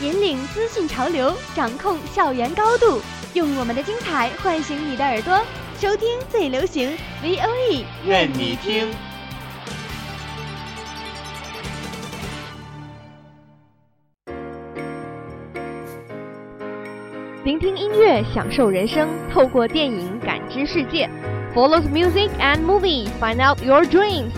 引领资讯潮流，掌控校园高度，用我们的精彩唤醒你的耳朵，收听最流行 V O E，任你听。聆听音乐，享受人生，透过电影感知世界。Follow the music and movie, find out your dreams.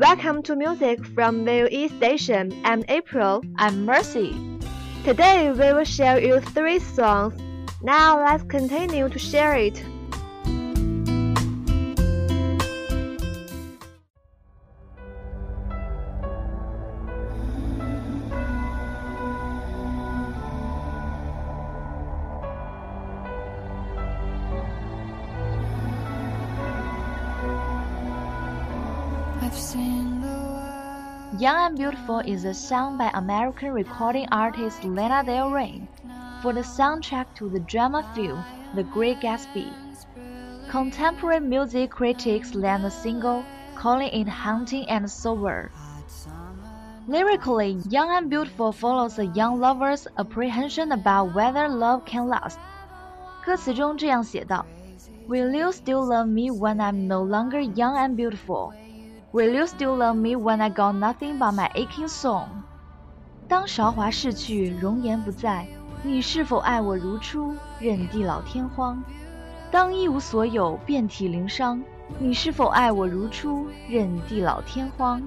Welcome to music from VOE Station. I'm April. I'm Mercy. Today we will share you three songs. Now let's continue to share it. Young and Beautiful is a song by American recording artist Lana Del Rey for the soundtrack to the drama film The Great Gatsby. Contemporary music critics land the single, calling it haunting and sober. Lyrically, Young and Beautiful follows a young lover's apprehension about whether love can last. 歌词中这样写道：“Will you still love me when I'm no longer young and beautiful? Will you still love me when I got nothing but my aching soul？当韶华逝去，容颜不在，你是否爱我如初，任地老天荒？当一无所有，遍体鳞伤，你是否爱我如初，任地老天荒？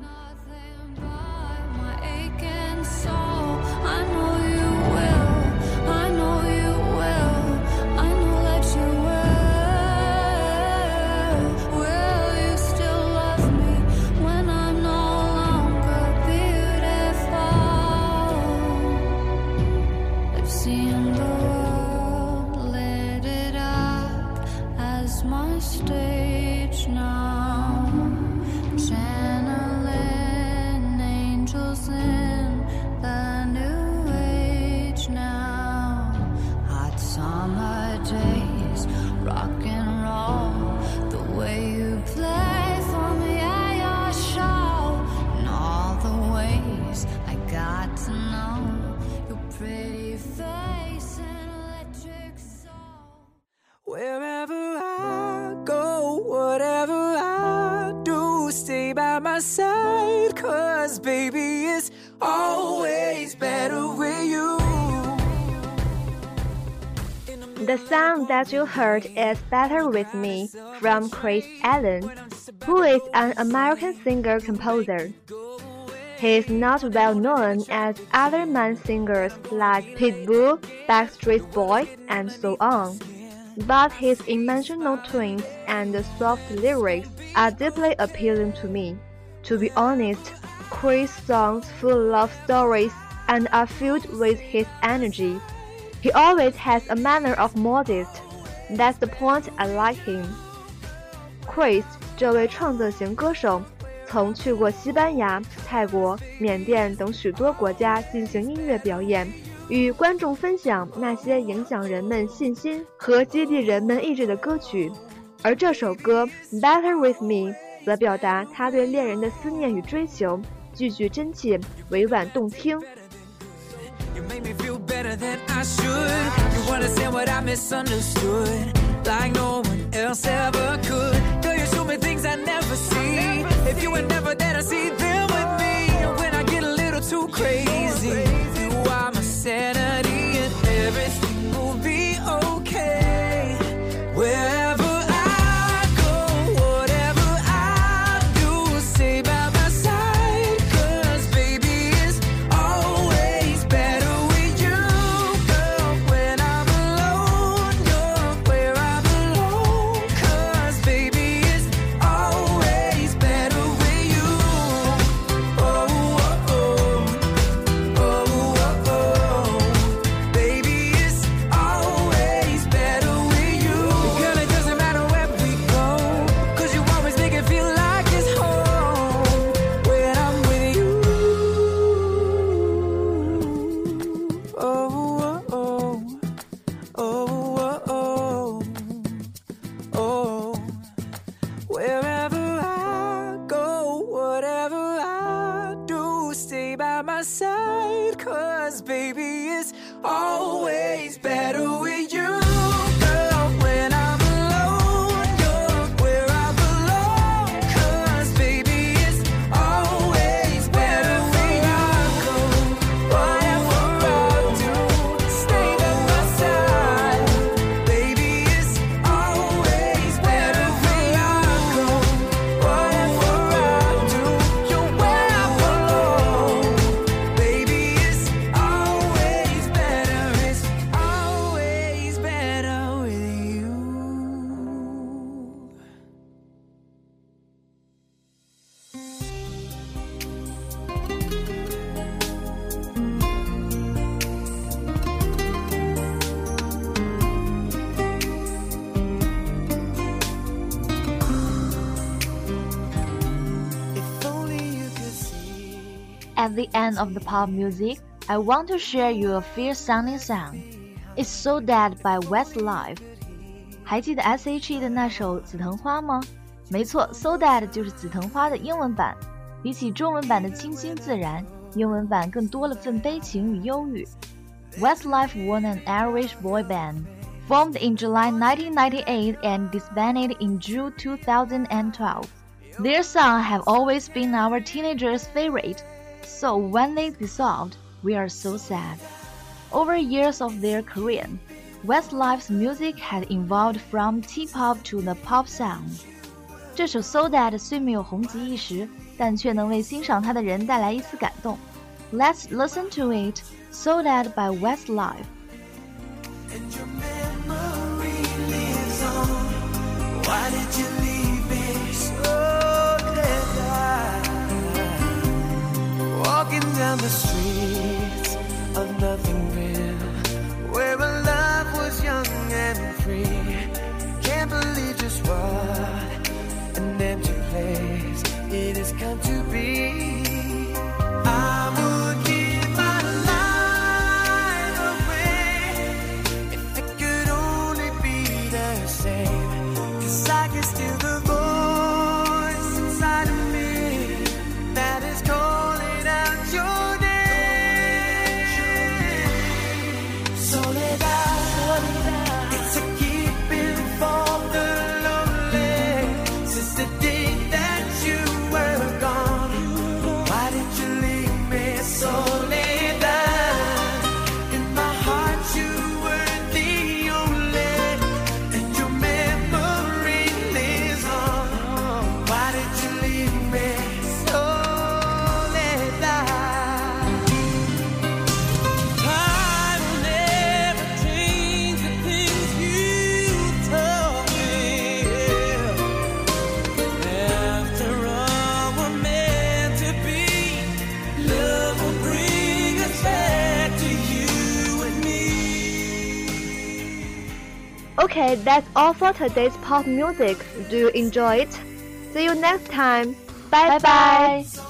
By my side. Cause baby, it's always better with you. The song that you heard is Better With Me from Chris Allen, who is an American singer composer. He is not well known as other man singers like Pitbull, Backstreet Boy, and so on But his emotional tones and soft lyrics are deeply appealing to me. To be honest, Chris' songs full of stories and are filled with his energy. He always has a manner of modest. That's the point I like him. Chris 这位创作型歌手，曾去过西班牙、泰国、缅甸等许多国家进行音乐表演， 与观众分享那些影响人们信心和激励人们意志的歌曲。而这首歌《Better with Me》则表达他对恋人的思念与追求，句句真切，委婉动听。You make me At the end of the pop music, I want to share you a fierce-sounding song. It's Soledad by Westlife. 还记得 S.H.E 的那首《紫藤花》吗？没错，Soledad was an Irish boy band formed in July 1998 and disbanded in June 2012. Their songs have always been our teenagers' favorite. So when they dissolved, we are so sad. Over years of their career, Westlife's music had evolved from T-pop to the pop sound. 这首《Soledad》虽没有红极一时，但却能为欣赏它的人带来一丝感动。Let's listen to it, Soledad by Westlife. Why did you leave? Walking down the streets of nothing Okay, that's all for today's pop music. Do you enjoy it? See you next time. Bye Bye bye.